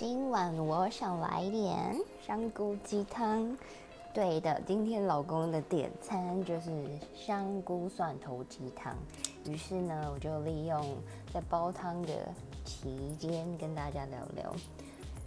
今晚我想来点香菇鸡汤。对的，今天老公的点餐就是香菇蒜头鸡汤。于是呢，我就利用在煲汤的期间跟大家聊聊，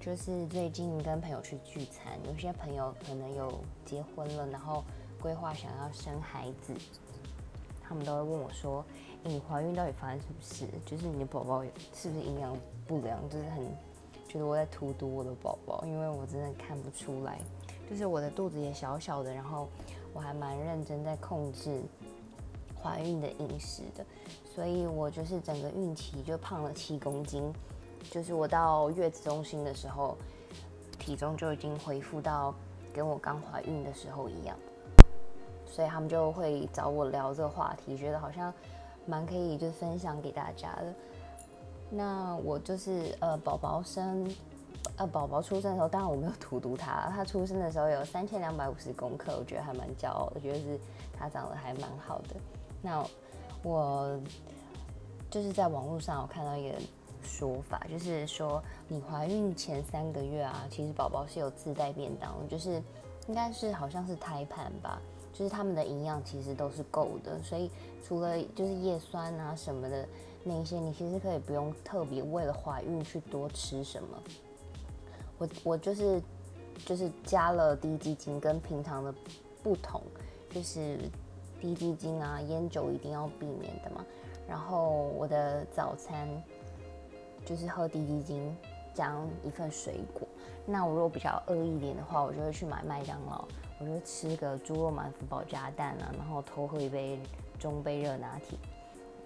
就是最近跟朋友去聚餐，有些朋友可能有结婚了，然后规划想要生孩子，他们都会问我说：“你怀孕到底发生什么事？就是你的宝宝是不是营养不良？就是很觉得我在荼毒我的宝宝，因为我真的看不出来。”就是我的肚子也小小的，然后我还蛮认真在控制怀孕的饮食的，所以我就是整个孕期就胖了七公斤，就是我到月子中心的时候，体重就已经恢复到跟我刚怀孕的时候一样，所以他们就会找我聊这个话题，觉得好像蛮可以就分享给大家的。那我就是呃宝宝生。呃，宝宝出生的时候，当然我没有荼毒他。他出生的时候有三千两百五十公克，我觉得还蛮骄傲的，觉得是他长得还蛮好的。那我就是在网络上我看到一个说法，就是说你怀孕前三个月啊，其实宝宝是有自带便当，就是应该是好像是胎盘吧，就是他们的营养其实都是够的，所以除了就是叶酸啊什么的那些，你其实可以不用特别为了怀孕去多吃什么。我我就是就是加了低基金，跟平常的不同，就是低基金啊，烟酒一定要避免的嘛。然后我的早餐就是喝低基金，加一份水果。那我如果比较饿一点的话，我就会去买麦当劳，我就吃个猪肉满福宝加蛋啊，然后偷喝一杯中杯热拿铁。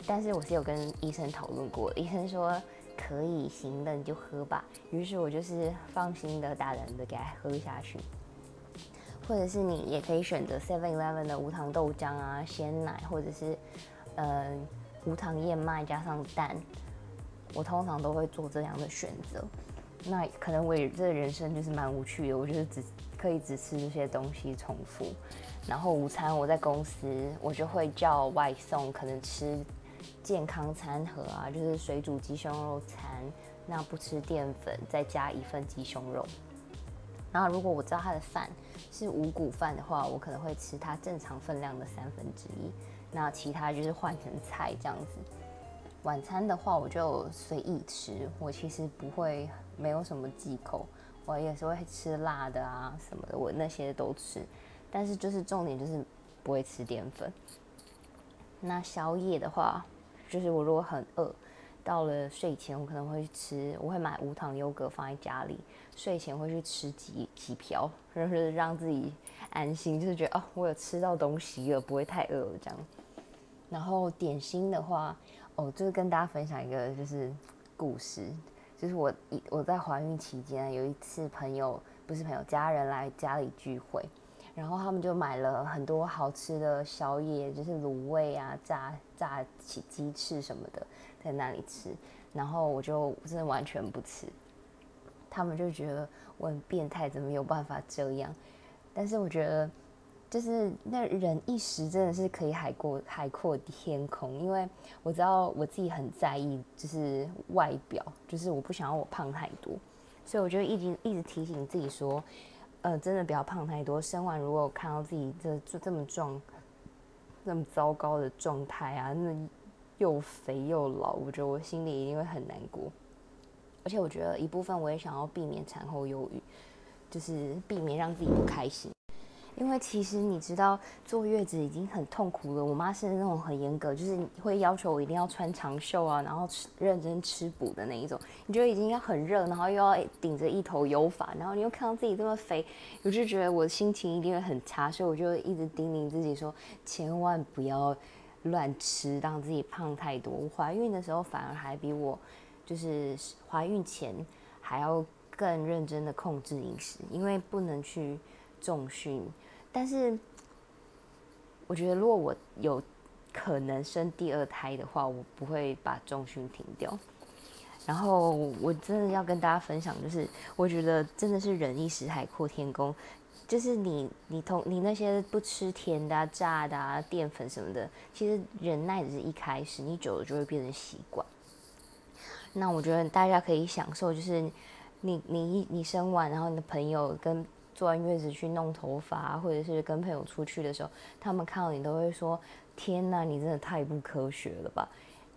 但是我是有跟医生讨论过，医生说。可以行的你就喝吧，于是我就是放心的大胆的给他喝下去，或者是你也可以选择 Seven Eleven 的无糖豆浆啊、鲜奶，或者是呃无糖燕麦加上蛋，我通常都会做这样的选择。那可能我也这人生就是蛮无趣的，我就是只可以只吃这些东西重复。然后午餐我在公司我就会叫外送，可能吃。健康餐盒啊，就是水煮鸡胸肉餐，那不吃淀粉，再加一份鸡胸肉。然后如果我知道他的饭是五谷饭的话，我可能会吃他正常分量的三分之一。那其他就是换成菜这样子。晚餐的话，我就随意吃，我其实不会没有什么忌口，我也是会吃辣的啊什么的，我那些都吃。但是就是重点就是不会吃淀粉。那宵夜的话。就是我如果很饿，到了睡前我可能会去吃，我会买无糖优格放在家里，睡前会去吃几几瓢，就是让自己安心，就是觉得哦，我有吃到东西了，不会太饿了这样。然后点心的话，哦，就是跟大家分享一个就是故事，就是我一我在怀孕期间有一次朋友不是朋友家人来家里聚会。然后他们就买了很多好吃的宵夜，就是卤味啊、炸炸起鸡翅什么的，在那里吃。然后我就真的完全不吃，他们就觉得我很变态，怎么有办法这样？但是我觉得，就是那人一时真的是可以海阔海阔天空，因为我知道我自己很在意，就是外表，就是我不想要我胖太多，所以我就一直一直提醒自己说。呃，真的不要胖太多。生完如果看到自己这这么壮，那么糟糕的状态啊，那又肥又老，我觉得我心里一定会很难过。而且我觉得一部分我也想要避免产后忧郁，就是避免让自己不开心。因为其实你知道坐月子已经很痛苦了，我妈是那种很严格，就是会要求我一定要穿长袖啊，然后吃认真吃补的那一种。你觉得已经要很热，然后又要顶着一头油发，然后你又看到自己这么肥，我就觉得我心情一定会很差，所以我就一直叮咛自己说，千万不要乱吃，让自己胖太多。我怀孕的时候反而还比我就是怀孕前还要更认真的控制饮食，因为不能去重训。但是，我觉得如果我有可能生第二胎的话，我不会把重训停掉。然后，我真的要跟大家分享，就是我觉得真的是忍一时海阔天空。就是你，你同你那些不吃甜的、炸的、啊、淀粉什么的，其实忍耐只是一开始，你久了就会变成习惯。那我觉得大家可以享受，就是你你你生完，然后你的朋友跟坐完月子去弄头发，或者是跟朋友出去的时候，他们看到你都会说：“天哪，你真的太不科学了吧？”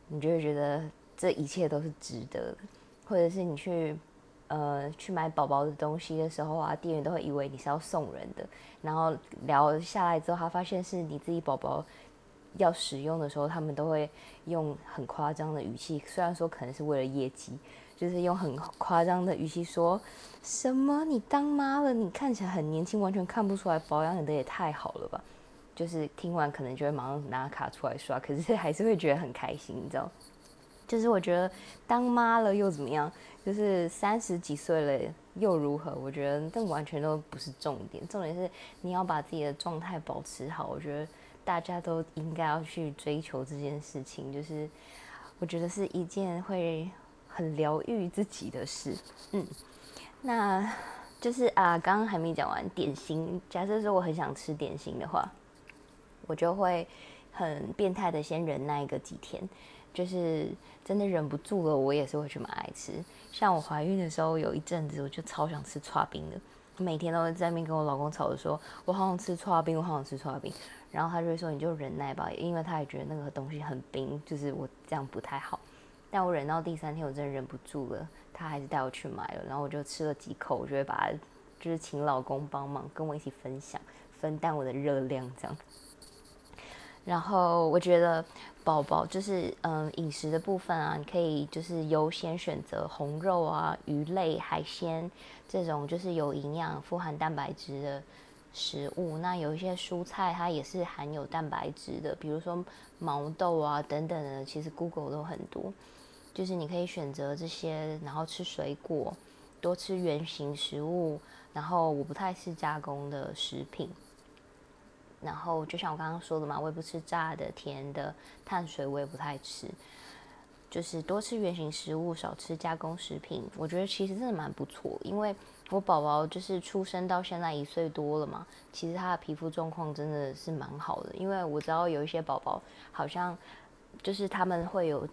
你就会觉得这一切都是值得的，或者是你去呃去买宝宝的东西的时候啊，店员都会以为你是要送人的，然后聊下来之后，他发现是你自己宝宝要使用的时候，他们都会用很夸张的语气，虽然说可能是为了业绩。就是用很夸张的语气说：“什么？你当妈了？你看起来很年轻，完全看不出来，保养的也太好了吧？”就是听完可能就会马上拿卡出来刷，可是还是会觉得很开心，你知道？就是我觉得当妈了又怎么样？就是三十几岁了又如何？我觉得这完全都不是重点，重点是你要把自己的状态保持好。我觉得大家都应该要去追求这件事情，就是我觉得是一件会。很疗愈自己的事，嗯，那就是啊，刚刚还没讲完点心。假设说我很想吃点心的话，我就会很变态的先忍耐个几天，就是真的忍不住了，我也是会去买来吃。像我怀孕的时候，有一阵子我就超想吃刨冰的，每天都在那边跟我老公吵着说，我好想吃刨冰，我好想吃刨冰。然后他就会说，你就忍耐吧，因为他也觉得那个东西很冰，就是我这样不太好。但我忍到第三天，我真的忍不住了，他还是带我去买了，然后我就吃了几口，我就会把，就是请老公帮忙跟我一起分享，分担我的热量这样。然后我觉得宝宝就是嗯饮食的部分啊，你可以就是优先选择红肉啊、鱼类、海鲜这种就是有营养、富含蛋白质的食物。那有一些蔬菜它也是含有蛋白质的，比如说毛豆啊等等的，其实 Google 都很多。就是你可以选择这些，然后吃水果，多吃原形食物，然后我不太吃加工的食品。然后就像我刚刚说的嘛，我也不吃炸的、甜的、碳水，我也不太吃。就是多吃原形食物，少吃加工食品。我觉得其实真的蛮不错，因为我宝宝就是出生到现在一岁多了嘛，其实他的皮肤状况真的是蛮好的。因为我知道有一些宝宝好像就是他们会有。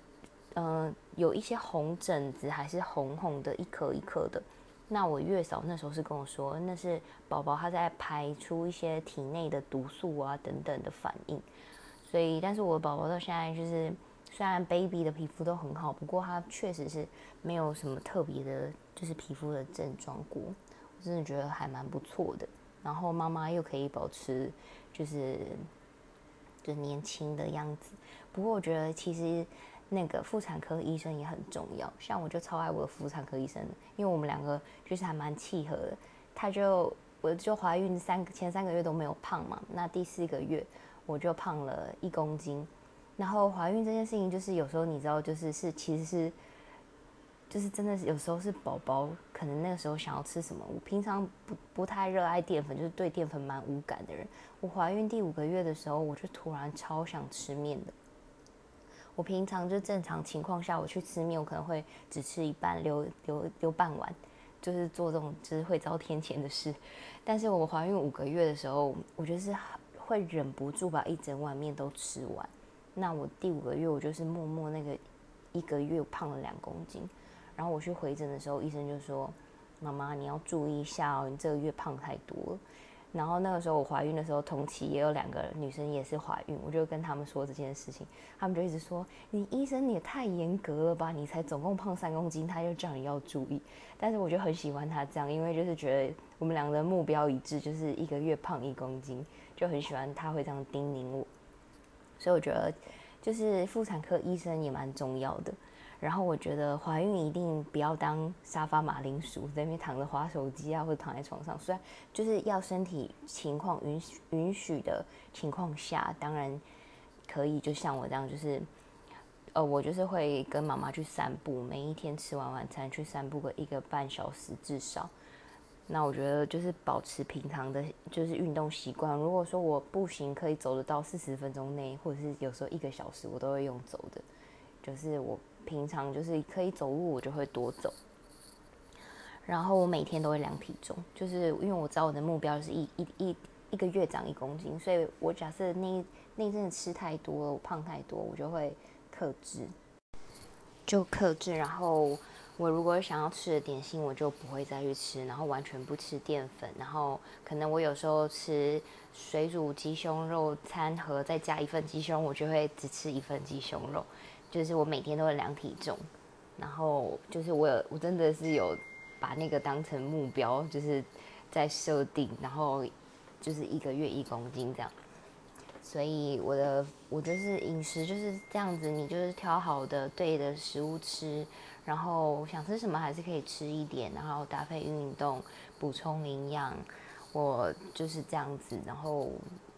嗯，有一些红疹子，还是红红的，一颗一颗的。那我月嫂那时候是跟我说，那是宝宝他在排出一些体内的毒素啊等等的反应。所以，但是我宝宝到现在就是，虽然 baby 的皮肤都很好，不过他确实是没有什么特别的，就是皮肤的症状过。我真的觉得还蛮不错的。然后妈妈又可以保持，就是，就年轻的样子。不过我觉得其实。那个妇产科医生也很重要，像我就超爱我的妇产科医生，因为我们两个就是还蛮契合的。他就我就怀孕三个前三个月都没有胖嘛，那第四个月我就胖了一公斤。然后怀孕这件事情就是有时候你知道，就是是其实是就是真的是有时候是宝宝可能那个时候想要吃什么。我平常不不太热爱淀粉，就是对淀粉蛮无感的人。我怀孕第五个月的时候，我就突然超想吃面的。我平常就正常情况下，我去吃面，我可能会只吃一半，留留留半碗，就是做这种就是会遭天谴的事。但是我怀孕五个月的时候，我就是会忍不住把一整碗面都吃完。那我第五个月，我就是默默那个一个月胖了两公斤。然后我去回诊的时候，医生就说：“妈妈，你要注意一下哦，你这个月胖太多了。”然后那个时候我怀孕的时候，同期也有两个女生也是怀孕，我就跟他们说这件事情，他们就一直说你医生你也太严格了吧，你才总共胖三公斤，他就叫你要注意。但是我就很喜欢他这样，因为就是觉得我们两个的目标一致，就是一个月胖一公斤，就很喜欢他会这样叮咛我。所以我觉得就是妇产科医生也蛮重要的。然后我觉得怀孕一定不要当沙发马铃薯，在那边躺着划手机啊，或者躺在床上。虽然就是要身体情况允许允许的情况下，当然可以，就像我这样，就是呃，我就是会跟妈妈去散步，每一天吃完晚餐去散步个一个半小时至少。那我觉得就是保持平常的，就是运动习惯。如果说我步行可以走得到四十分钟内，或者是有时候一个小时，我都会用走的，就是我。平常就是可以走路，我就会多走。然后我每天都会量体重，就是因为我知道我的目标是一一一一个月长一公斤，所以我假设那那阵吃太多了，我胖太多，我就会克制，就克制。然后我如果想要吃的点心，我就不会再去吃，然后完全不吃淀粉，然后可能我有时候吃水煮鸡胸肉餐盒，再加一份鸡胸，我就会只吃一份鸡胸肉，就是我每天都会量体重，然后就是我有我真的是有把那个当成目标，就是在设定，然后就是一个月一公斤这样。所以我的我就是饮食就是这样子，你就是挑好的对的食物吃，然后想吃什么还是可以吃一点，然后搭配运动补充营养。我就是这样子，然后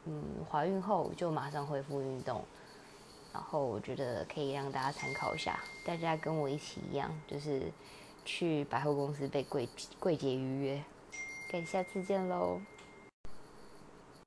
嗯，怀孕后就马上恢复运动，然后我觉得可以让大家参考一下，大家跟我一起一样，就是去百货公司被柜柜姐预约。跟下次见喽。